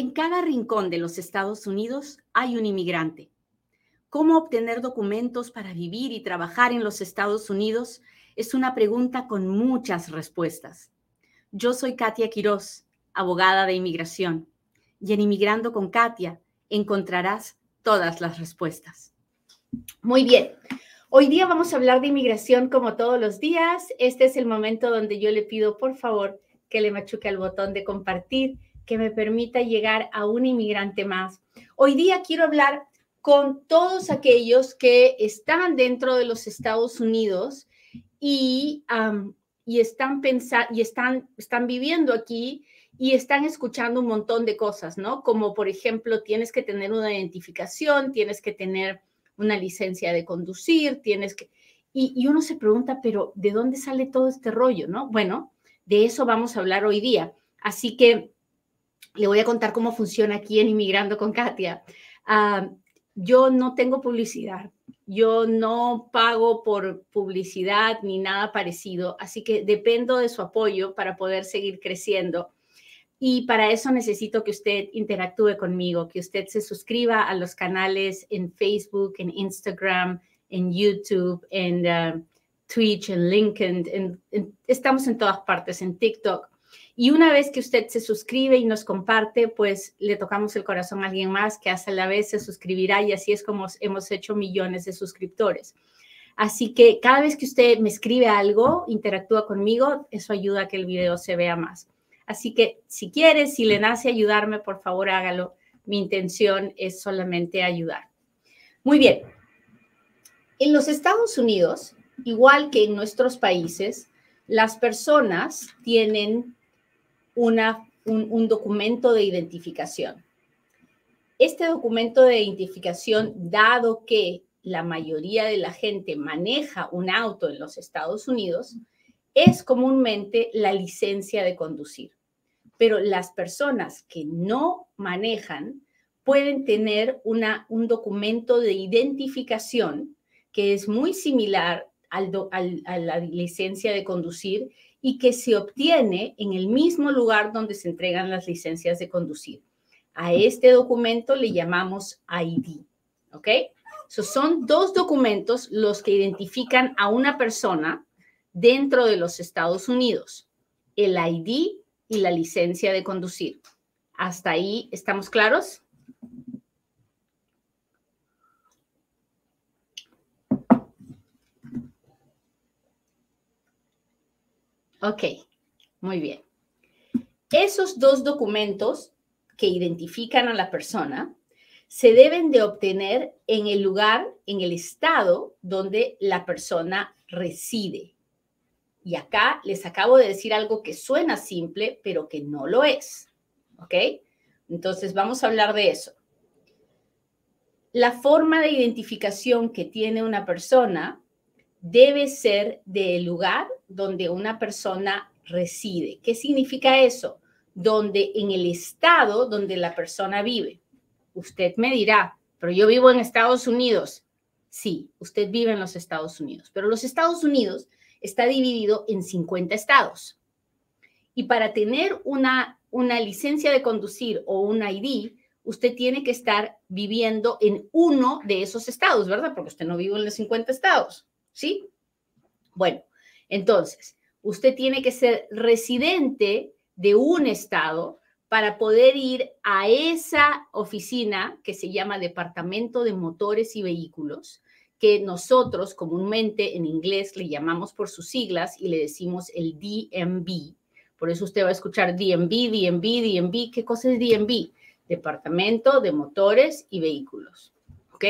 En cada rincón de los Estados Unidos hay un inmigrante. ¿Cómo obtener documentos para vivir y trabajar en los Estados Unidos? Es una pregunta con muchas respuestas. Yo soy Katia Quiroz, abogada de inmigración, y en Inmigrando con Katia encontrarás todas las respuestas. Muy bien, hoy día vamos a hablar de inmigración como todos los días. Este es el momento donde yo le pido, por favor, que le machuque al botón de compartir que me permita llegar a un inmigrante más. Hoy día quiero hablar con todos aquellos que están dentro de los Estados Unidos y, y, están, y están, están viviendo aquí y están escuchando un montón de cosas, ¿no? Como por ejemplo, tienes que tener una identificación, tienes que tener una licencia de conducir, tienes que... Y, y uno se pregunta, pero ¿de dónde sale todo este rollo, no? Bueno, de eso vamos a hablar hoy día. Así que le voy a contar cómo funciona aquí en Inmigrando con Katia. Ah, yo no tengo publicidad, yo no pago por publicidad ni nada parecido, así que dependo de su apoyo para poder seguir creciendo. Y para eso necesito que usted interactúe conmigo, que usted se suscriba a los canales en Facebook, en Instagram, en YouTube, en uh, Twitch, en LinkedIn, estamos en todas partes, en TikTok. Y una vez que usted se suscribe y nos comparte, pues le tocamos el corazón a alguien más que hace la vez se suscribirá y así es como hemos hecho millones de suscriptores. Así que cada vez que usted me escribe algo, interactúa conmigo, eso ayuda a que el video se vea más. Así que si quiere, si le nace ayudarme, por favor hágalo. Mi intención es solamente ayudar. Muy bien. En los Estados Unidos, igual que en nuestros países, las personas tienen un, documento de identificación. Este documento de identificación, dado que la mayoría de la gente maneja un auto en los Estados Unidos, es comúnmente la licencia de conducir. Pero las personas que no manejan pueden tener un documento de identificación que es muy similar al, a la licencia de conducir y que se obtiene en el mismo lugar donde se entregan las licencias de conducir. A este documento le llamamos ID, ¿ok? son dos documentos los que identifican a una persona dentro de los Estados Unidos, el ID y la licencia de conducir. ¿Hasta ahí estamos claros? Ok, muy bien. Esos dos documentos que identifican a la persona se deben de obtener en el lugar, en el estado donde la persona reside. Y acá les acabo de decir algo que suena simple, pero que no lo es. ¿Ok? Entonces vamos a hablar de eso. La forma de identificación que tiene una persona debe ser del lugar donde una persona reside. ¿Qué significa eso? Donde en el estado donde la persona vive. Usted me dirá, pero yo vivo en Estados Unidos. Sí, usted vive en los Estados Unidos, pero los Estados Unidos está dividido en 50 estados. Y para tener una, una licencia de conducir o un ID, usted tiene que estar viviendo en uno de esos estados, ¿verdad? Porque usted no vive en los 50 estados. ¿sí? Bueno, entonces, usted tiene que ser residente de un estado para poder ir a esa oficina que se llama Departamento de Motores y Vehículos, que nosotros comúnmente en inglés le llamamos por sus siglas y le decimos el DMV. Por eso usted va a escuchar DMV, DMV, DMV. ¿Qué cosa es DMV? Departamento de Motores y Vehículos. ¿Ok?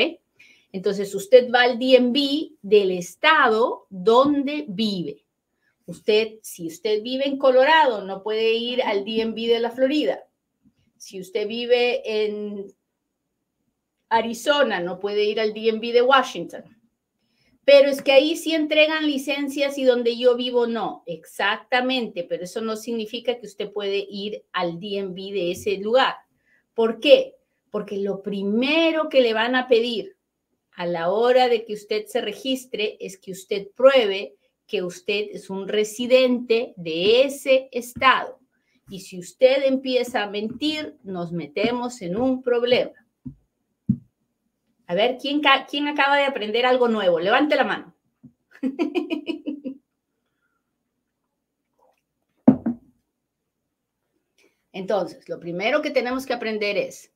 Entonces, usted va al DMV del estado donde vive. Usted, si usted vive en Colorado, no puede ir al DMV de la Florida. Si usted vive en Arizona, no puede ir al DMV de Washington. Pero es que ahí sí entregan licencias y donde yo vivo no. Exactamente, pero eso no significa que usted puede ir al DMV de ese lugar. ¿Por qué? Porque lo primero que le van a pedir a la hora de que usted se registre es que usted pruebe que usted es un residente de ese estado. Y si usted empieza a mentir, nos metemos en un problema. A ver, ¿quién, quién acaba de aprender algo nuevo? Levante la mano. Entonces, lo primero que tenemos que aprender es,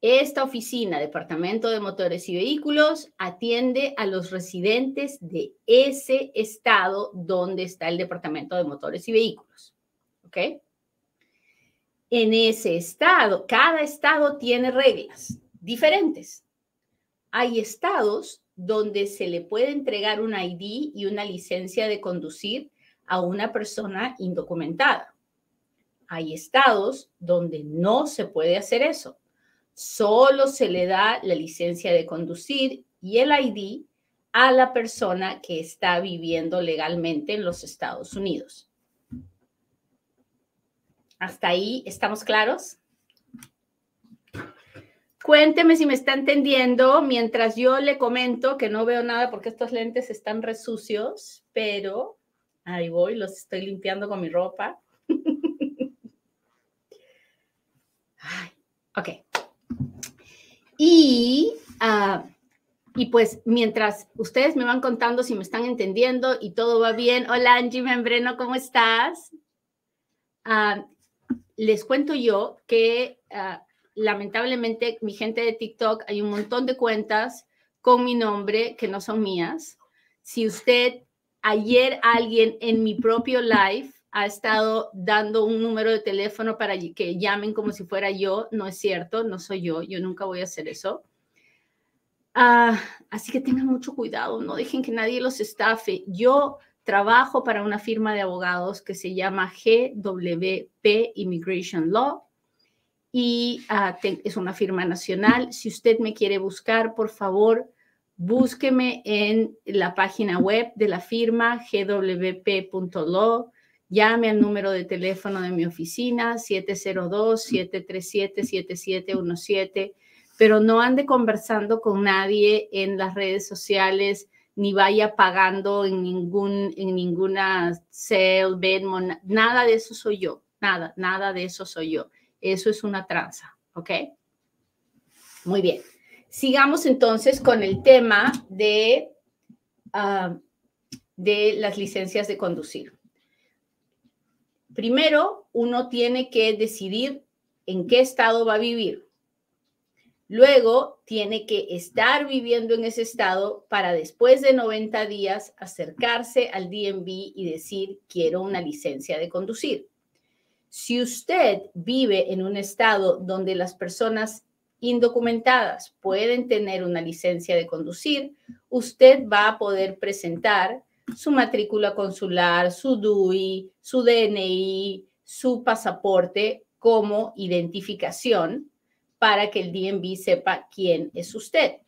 esta oficina, Departamento de Motores y Vehículos, atiende a los residentes de ese estado donde está el Departamento de Motores y Vehículos. ¿Ok? En ese estado, cada estado tiene reglas diferentes. Hay estados donde se le puede entregar un ID y una licencia de conducir a una persona indocumentada. Hay estados donde no se puede hacer eso solo se le da la licencia de conducir y el ID a la persona que está viviendo legalmente en los Estados Unidos. ¿Hasta ahí estamos claros? Cuénteme si me está entendiendo mientras yo le comento que no veo nada porque estos lentes están resucios, pero ahí voy, los estoy limpiando con mi ropa. ok. Y, uh, y pues mientras ustedes me van contando si me están entendiendo y todo va bien. Hola Angie Membreno, ¿cómo estás? Uh, les cuento yo que uh, lamentablemente mi gente de TikTok hay un montón de cuentas con mi nombre que no son mías. Si usted ayer alguien en mi propio live ha estado dando un número de teléfono para que llamen como si fuera yo. No es cierto, no soy yo, yo nunca voy a hacer eso. Ah, así que tengan mucho cuidado, no dejen que nadie los estafe. Yo trabajo para una firma de abogados que se llama GWP Immigration Law y ah, es una firma nacional. Si usted me quiere buscar, por favor, búsqueme en la página web de la firma gwp.law Llame al número de teléfono de mi oficina, 702-737-7717, pero no ande conversando con nadie en las redes sociales, ni vaya pagando en, ningún, en ninguna sale, Venmo, nada de eso soy yo, nada, nada de eso soy yo. Eso es una tranza, ¿ok? Muy bien. Sigamos entonces con el tema de, ah, de las licencias de conducir. Primero, uno tiene que decidir en qué estado va a vivir. Luego, tiene que estar viviendo en ese estado para después de 90 días acercarse al DMV y decir, quiero una licencia de conducir. Si usted vive en un estado donde las personas indocumentadas pueden tener una licencia de conducir, usted va a poder presentar su matrícula consular, su DUI, su DNI, su pasaporte como identificación para que el DMV sepa quién es usted.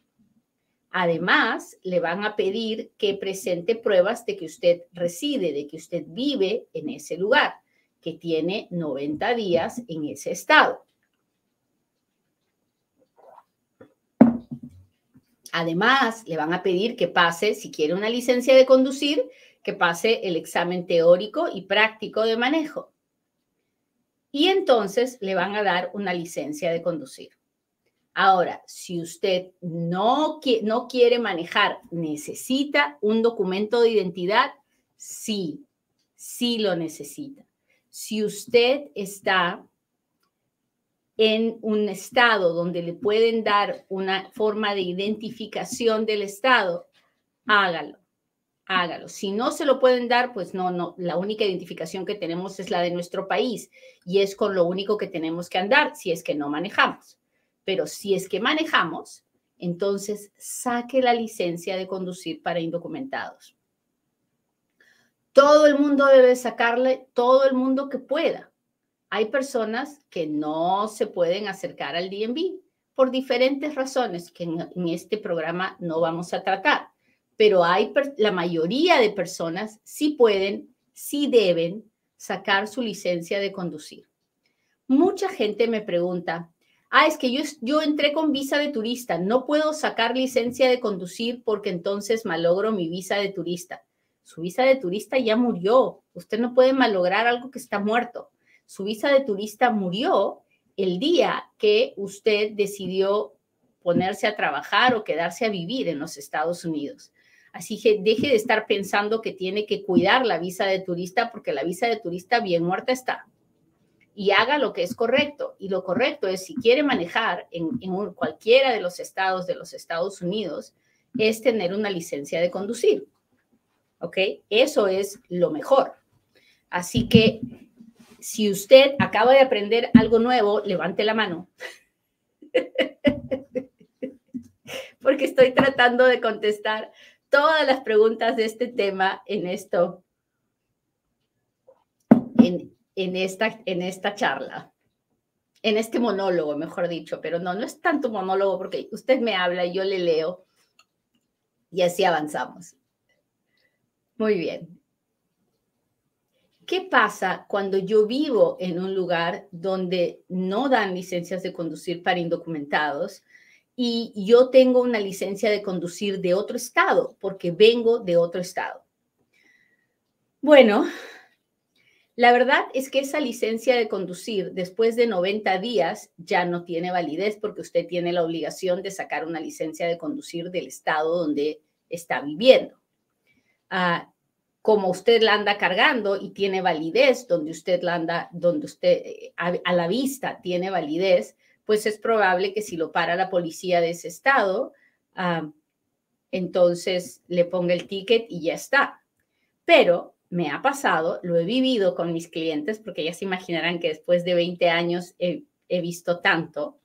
Además, le van a pedir que presente pruebas de que usted reside, de que usted vive en ese lugar, que tiene 90 días en ese estado. Además, le van a pedir que pase, si quiere una licencia de conducir, que pase el examen teórico y práctico de manejo. Y entonces le van a dar una licencia de conducir. Ahora, si usted no, no quiere manejar, necesita un documento de identidad, sí, sí lo necesita. Si usted está en un estado donde le pueden dar una forma de identificación del estado, hágalo, hágalo. Si no se lo pueden dar, pues no, no, la única identificación que tenemos es la de nuestro país y es con lo único que tenemos que andar si es que no manejamos. Pero si es que manejamos, entonces saque la licencia de conducir para indocumentados. Todo el mundo debe sacarle, todo el mundo que pueda hay personas que no se pueden acercar al DMV por diferentes razones que en, este programa no vamos a tratar, pero hay la mayoría de personas sí pueden, sí deben sacar su licencia de conducir. Mucha gente me pregunta, ah, es que yo, yo entré con visa de turista, no puedo sacar licencia de conducir porque entonces malogro mi visa de turista. Su visa de turista ya murió, usted no puede malograr algo que está muerto. Su visa de turista murió el día que usted decidió ponerse a trabajar o quedarse a vivir en los Estados Unidos. Así que deje de estar pensando que tiene que cuidar la visa de turista porque la visa de turista bien muerta está. Y haga lo que es correcto. Y lo correcto es, si quiere manejar en, cualquiera de los estados de los Estados Unidos, es tener una licencia de conducir. ¿Ok? Eso es lo mejor. Así que si usted acaba de aprender algo nuevo, levante la mano. Porque estoy tratando de contestar todas las preguntas de este tema en esto, en, esta, en esta charla, en este monólogo, mejor dicho, pero no, no es tanto monólogo porque usted me habla y yo le leo y así avanzamos. Muy bien. ¿Qué pasa cuando yo vivo en un lugar donde no dan licencias de conducir para indocumentados y yo tengo una licencia de conducir de otro estado porque vengo de otro estado? Bueno, la verdad es que esa licencia de conducir después de 90 días ya no tiene validez porque usted tiene la obligación de sacar una licencia de conducir del estado donde está viviendo. Ah, como usted la anda cargando y tiene validez, donde usted la anda, donde usted eh, a, la vista tiene validez, pues es probable que si lo para la policía de ese estado, entonces le ponga el ticket y ya está. Pero me ha pasado, lo he vivido con mis clientes, porque ya se imaginarán que después de 20 años he, visto tanto.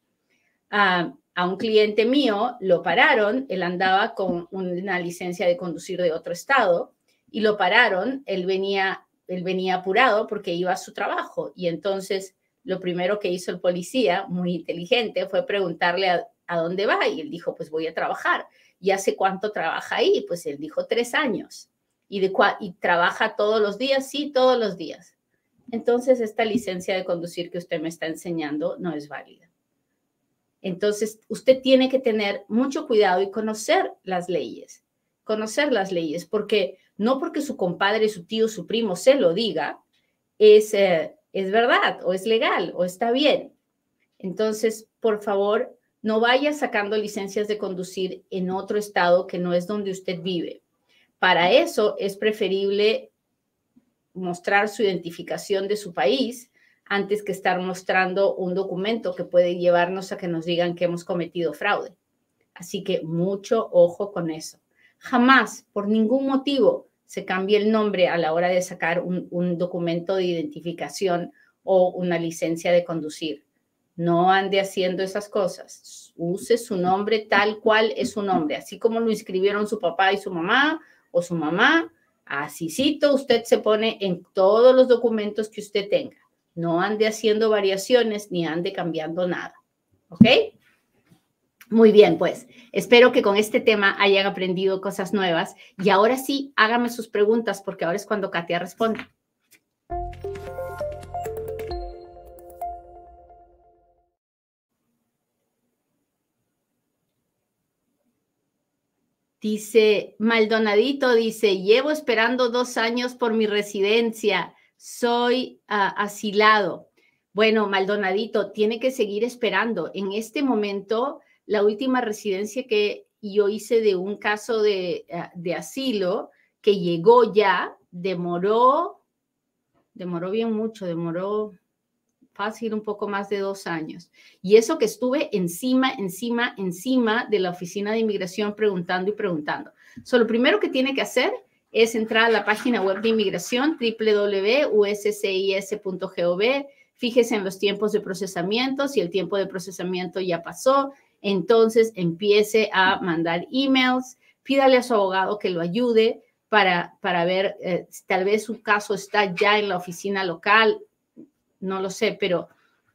A un cliente mío lo pararon, él andaba con una licencia de conducir de otro estado y lo pararon, él venía, él venía apurado porque iba a su trabajo y entonces lo primero que hizo el policía, muy inteligente, fue preguntarle a, dónde va y él dijo, pues voy a trabajar. ¿Y hace cuánto trabaja ahí? Pues él dijo tres años. ¿Y, de y trabaja todos los días? Sí, todos los días. Entonces, esta licencia de conducir que usted me está enseñando no es válida. Entonces, usted tiene que tener mucho cuidado y conocer las leyes, conocer las leyes, porque no porque su compadre, su tío, su primo se lo diga, es, eh, es verdad o es legal o está bien. Entonces, por favor, no vaya sacando licencias de conducir en otro estado que no es donde usted vive. Para eso es preferible mostrar su identificación de su país antes que estar mostrando un documento que puede llevarnos a que nos digan que hemos cometido fraude. Así que mucho ojo con eso. Jamás, por ningún motivo, se cambie el nombre a la hora de sacar un, documento de identificación o una licencia de conducir. No ande haciendo esas cosas. Use su nombre tal cual es su nombre, así como lo inscribieron su papá y su mamá o su mamá. Asícito usted se pone en todos los documentos que usted tenga. No ande haciendo variaciones ni ande cambiando nada. ¿Ok? Muy bien, pues espero que con este tema hayan aprendido cosas nuevas y ahora sí, hágame sus preguntas porque ahora es cuando Katia responde. Dice Maldonadito, dice, llevo esperando dos años por mi residencia, soy ah, asilado. Bueno, Maldonadito, tiene que seguir esperando. En este momento la última residencia que yo hice de un caso de, eh, de asilo que llegó ya, demoró, demoró bien mucho, demoró fácil un poco más de dos años. Y eso que estuve encima, encima, encima de la oficina de inmigración preguntando y preguntando. So, lo primero que tiene que hacer es entrar a la página web de inmigración www.uscis.gov. Fíjese en los tiempos de procesamiento, si el tiempo de procesamiento ya pasó, entonces empiece a mandar emails, pídale a su abogado que lo ayude para, para ver, eh, tal vez su caso está ya en la oficina local, no lo sé, pero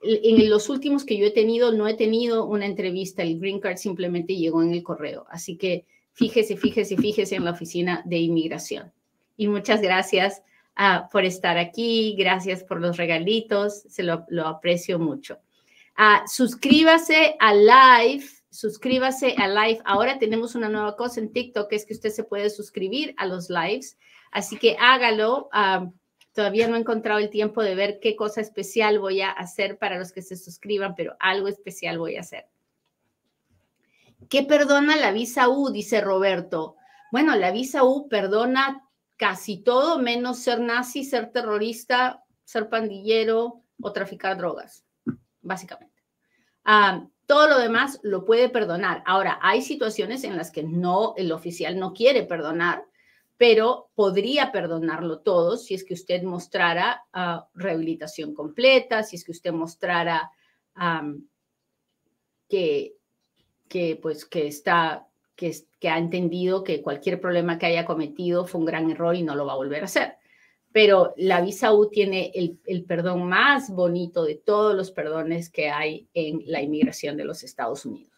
en los últimos que yo he tenido, no he tenido una entrevista, el green card simplemente llegó en el correo. Así que fíjese, fíjese, fíjese en la oficina de inmigración. Y muchas gracias ah, por estar aquí, gracias por los regalitos, se lo, lo aprecio mucho. Ah, suscríbase a live, suscríbase a live. Ahora tenemos una nueva cosa en TikTok, es que usted se puede suscribir a los lives. Así que hágalo. Ah, Todavía no he encontrado el tiempo de ver qué cosa especial voy a hacer para los que se suscriban, pero algo especial voy a hacer. ¿Qué perdona la visa U? Dice Roberto. Bueno, la visa U perdona casi todo menos ser nazi, ser terrorista, ser pandillero o traficar drogas, básicamente. Ah, todo lo demás lo puede perdonar. Ahora, hay situaciones en las que no, el oficial no quiere perdonar, pero podría perdonarlo todo si es que usted mostrara ah, rehabilitación completa, si es que usted mostrara que, que, pues, que está que, que, ha entendido que cualquier problema que haya cometido fue un gran error y no lo va a volver a hacer. Pero la visa U tiene el, perdón más bonito de todos los perdones que hay en la inmigración de los Estados Unidos.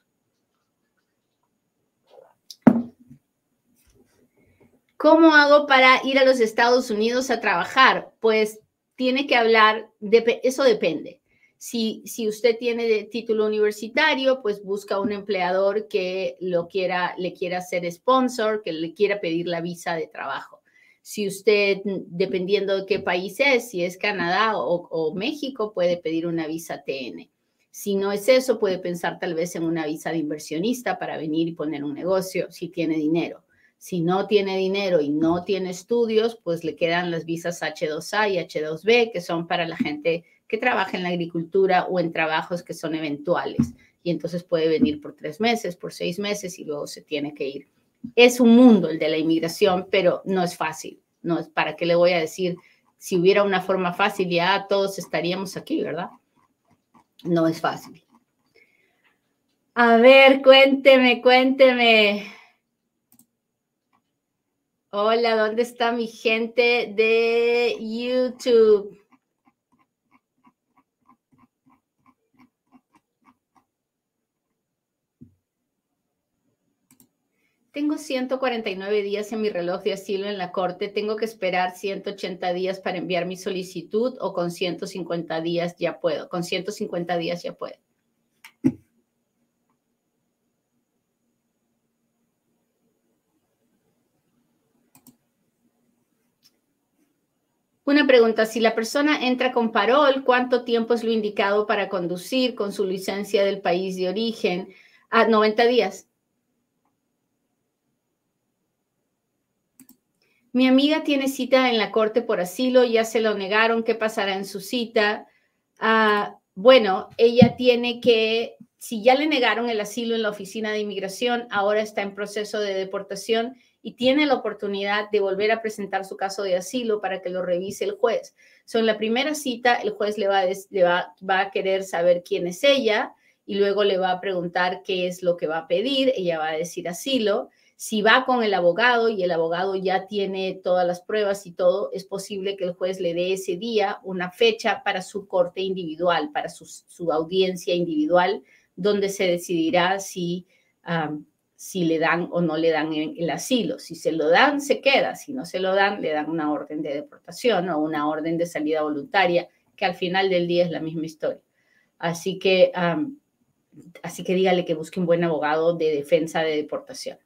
¿Cómo hago para ir a los Estados Unidos a trabajar? Pues tiene que hablar, de, eso depende. Si, si usted tiene título universitario, pues busca un empleador que lo quiera, le quiera hacer sponsor, que le quiera pedir la visa de trabajo. Si usted, dependiendo de qué país es, si es Canadá o, o México, puede pedir una visa TN. Si no es eso, puede pensar tal vez en una visa de inversionista para venir y poner un negocio si tiene dinero. Si no tiene dinero y no tiene estudios, pues le quedan las visas H2A y H2B, que son para la gente que trabaja en la agricultura o en trabajos que son eventuales. Y entonces puede venir por tres meses, por seis meses y luego se tiene que ir. Es un mundo el de la inmigración, pero no es fácil. No es para qué le voy a decir, si hubiera una forma fácil, ya todos estaríamos aquí, ¿verdad? No es fácil. A ver, cuénteme, cuénteme. Hola, ¿dónde está mi gente de YouTube? Tengo 149 días en mi reloj de asilo en la corte. Tengo que esperar 180 días para enviar mi solicitud o con 150 días ya puedo. Con 150 días ya puedo. Una pregunta, si la persona entra con parol, ¿cuánto tiempo es lo indicado para conducir con su licencia del país de origen? A 90 días. Mi amiga tiene cita en la corte por asilo, ya se lo negaron, ¿qué pasará en su cita? Ah, bueno, ella tiene que, si ya le negaron el asilo en la oficina de inmigración, ahora está en proceso de deportación y tiene la oportunidad de volver a presentar su caso de asilo para que lo revise el juez. So, la primera cita, el juez le, va a, va a querer saber quién es ella y luego le va a preguntar qué es lo que va a pedir. Ella va a decir asilo. Si va con el abogado y el abogado ya tiene todas las pruebas y todo, es posible que el juez le dé ese día una fecha para su corte individual, para su, audiencia individual, donde se decidirá si si le dan o no le dan el asilo. Si se lo dan, se queda. Si no se lo dan, le dan una orden de deportación o una orden de salida voluntaria, que al final del día es la misma historia. Así que, así que dígale que busque un buen abogado de defensa de deportación.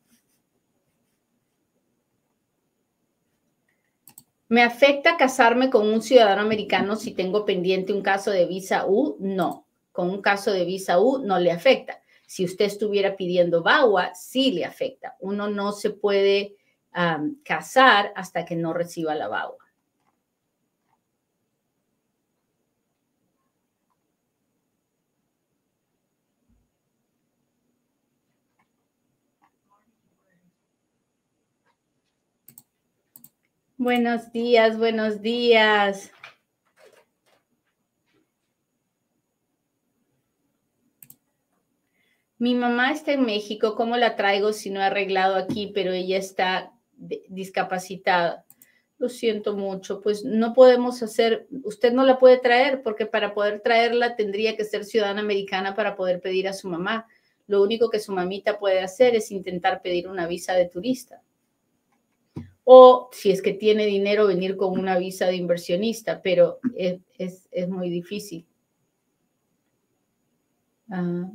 ¿Me afecta casarme con un ciudadano americano si tengo pendiente un caso de visa U? No, con un caso de visa U no le afecta si usted estuviera pidiendo VAWA, sí le afecta. Uno no se puede casar hasta que no reciba la VAWA. Buenos días, buenos días. Mi mamá está en México, ¿cómo la traigo si no he arreglado aquí, pero ella está discapacitada? Lo siento mucho, pues no podemos hacer, usted no la puede traer porque para poder traerla tendría que ser ciudadana americana para poder pedir a su mamá. Lo único que su mamita puede hacer es intentar pedir una visa de turista. O si es que tiene dinero, venir con una visa de inversionista, pero es, es, muy difícil. Ah.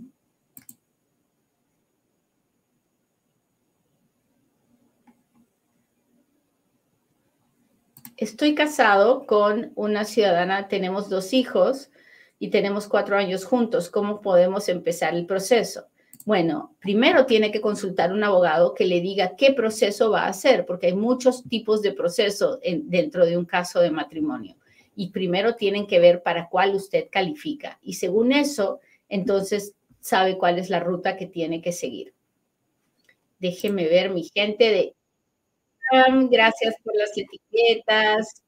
Estoy casado con una ciudadana, tenemos dos hijos y tenemos cuatro años juntos. ¿Cómo podemos empezar el proceso? Bueno, primero tiene que consultar un abogado que le diga qué proceso va a hacer, porque hay muchos tipos de proceso dentro de un caso de matrimonio. Y primero tienen que ver para cuál usted califica. Y según eso, entonces sabe cuál es la ruta que tiene que seguir. Déjeme ver mi gente de Gracias por las etiquetas.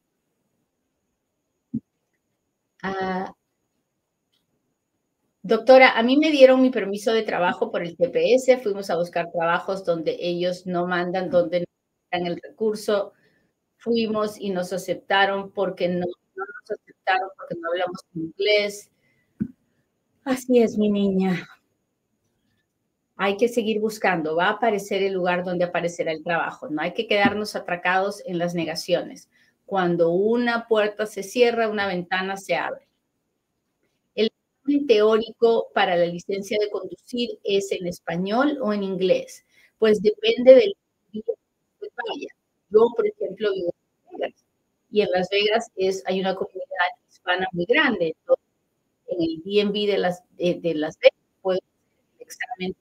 Ah, doctora, a mí me dieron mi permiso de trabajo por el TPS, fuimos a buscar trabajos donde ellos no mandan, donde no dan el recurso. Fuimos y nos aceptaron porque no, no nos aceptaron porque no hablamos inglés. Así es, mi niña hay que seguir buscando, va a aparecer el lugar donde aparecerá el trabajo, no hay que quedarnos atracados en las negaciones. Cuando una puerta se cierra, una ventana se abre. Examen teórico para la licencia de conducir es en español o en inglés, pues depende del vaya. Yo, por ejemplo, vivo en Las Vegas y en Las Vegas es, hay una comunidad hispana muy grande. En el DMV de las, de, Las Vegas puede ser el examen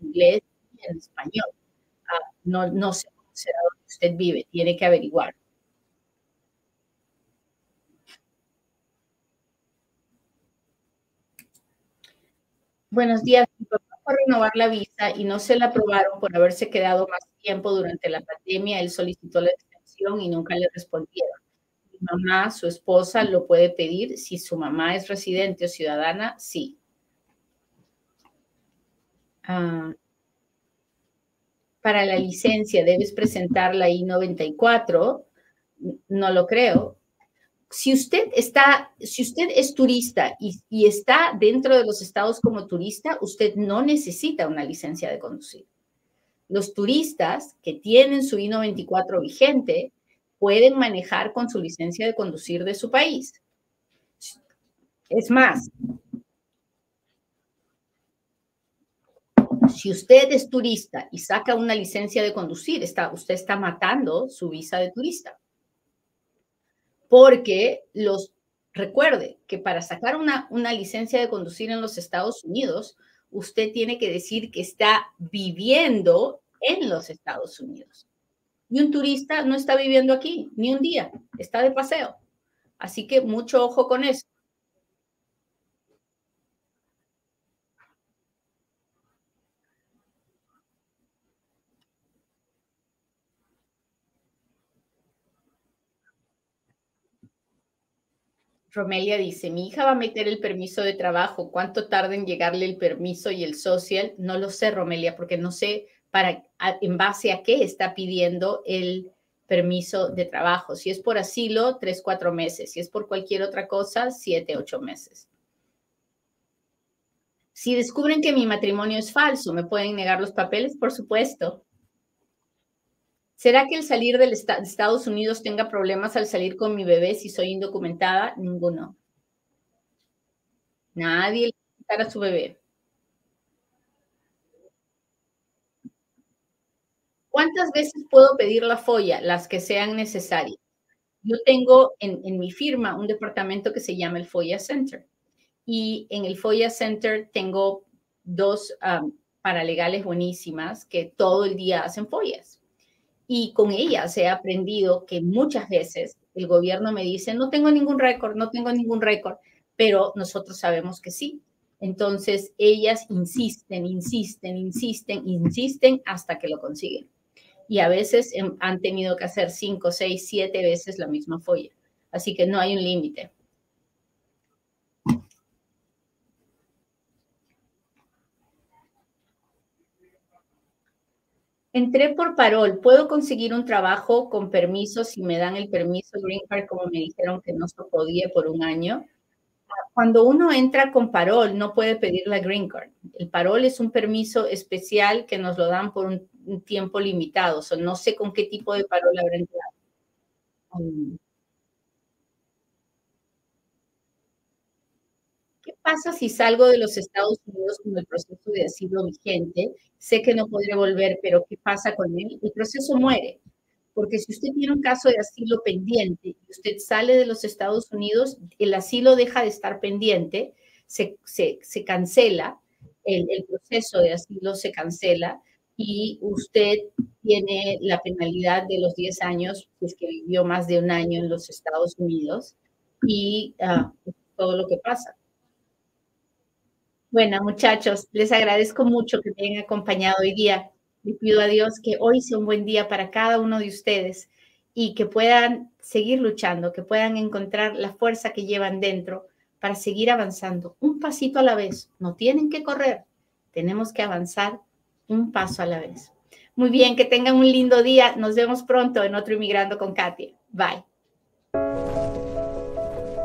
inglés y en español. Ah, no, no sé cómo será donde usted vive, tiene que averiguar. Buenos días. Mi papá fue a renovar la visa y no se la aprobaron por haberse quedado más tiempo durante la pandemia. Él solicitó la extensión y nunca le respondieron. Mi mamá, su esposa, lo puede pedir. Si su mamá es residente o ciudadana, sí. Ah, para la licencia debes presentar la I-94, no lo creo. Si usted está, si usted es turista y, está dentro de los estados como turista, usted no necesita una licencia de conducir. Los turistas que tienen su I-94 vigente pueden manejar con su licencia de conducir de su país. Es más, si usted es turista y saca una licencia de conducir, está, usted está matando su visa de turista. Porque los, recuerde que para sacar una, una licencia de conducir en los Estados Unidos, usted tiene que decir que está viviendo en los Estados Unidos. Y un turista no está viviendo aquí ni un día, está de paseo. Así que mucho ojo con eso. Romelia dice, mi hija va a meter el permiso de trabajo. ¿Cuánto tarda en llegarle el permiso y el social? No lo sé, Romelia, porque no sé para, en base a qué está pidiendo el permiso de trabajo. Si es por asilo, tres, cuatro meses. Si es por cualquier otra cosa, siete, ocho meses. Si descubren que mi matrimonio es falso, ¿me pueden negar los papeles? Por supuesto. ¿Será que el salir de Estados Unidos tenga problemas al salir con mi bebé si soy indocumentada? Ninguno. Nadie le quitará a su bebé. ¿Cuántas veces puedo pedir la folla? Las que sean necesarias. Yo tengo en, mi firma un departamento que se llama el FOIA Center. Y en el FOIA Center tengo dos paralegales buenísimas que todo el día hacen follas. Y con ellas he aprendido que muchas veces el gobierno me dice, no tengo ningún récord, no tengo ningún récord, pero nosotros sabemos que sí. Entonces ellas insisten, insisten, insisten, insisten hasta que lo consiguen. Y a veces han tenido que hacer cinco, seis, siete veces la misma folla. Así que no hay un límite. Entré por parol. ¿Puedo conseguir un trabajo con permiso si me dan el permiso Green Card como me dijeron que no se podía por un año? Cuando uno entra con parol, no puede pedir la Green Card. El parol es un permiso especial que nos lo dan por un, tiempo limitado. O no sé con qué tipo de parol habrá entrado. Mm. ¿Qué pasa si salgo de los Estados Unidos con el proceso de asilo vigente? Sé que no podré volver, pero ¿qué pasa con él? El proceso muere. Porque si usted tiene un caso de asilo pendiente y usted sale de los Estados Unidos, el asilo deja de estar pendiente, se, se, cancela, el, el, proceso de asilo se cancela y usted tiene la penalidad de los 10 años, pues que vivió más de un año en los Estados Unidos y uh, todo lo que pasa. Bueno, muchachos, les agradezco mucho que me hayan acompañado hoy día. Le pido a Dios que hoy sea un buen día para cada uno de ustedes y que puedan seguir luchando, que puedan encontrar la fuerza que llevan dentro para seguir avanzando un pasito a la vez. No tienen que correr, tenemos que avanzar un paso a la vez. Muy bien, que tengan un lindo día. Nos vemos pronto en otro Inmigrando con Katia. Bye.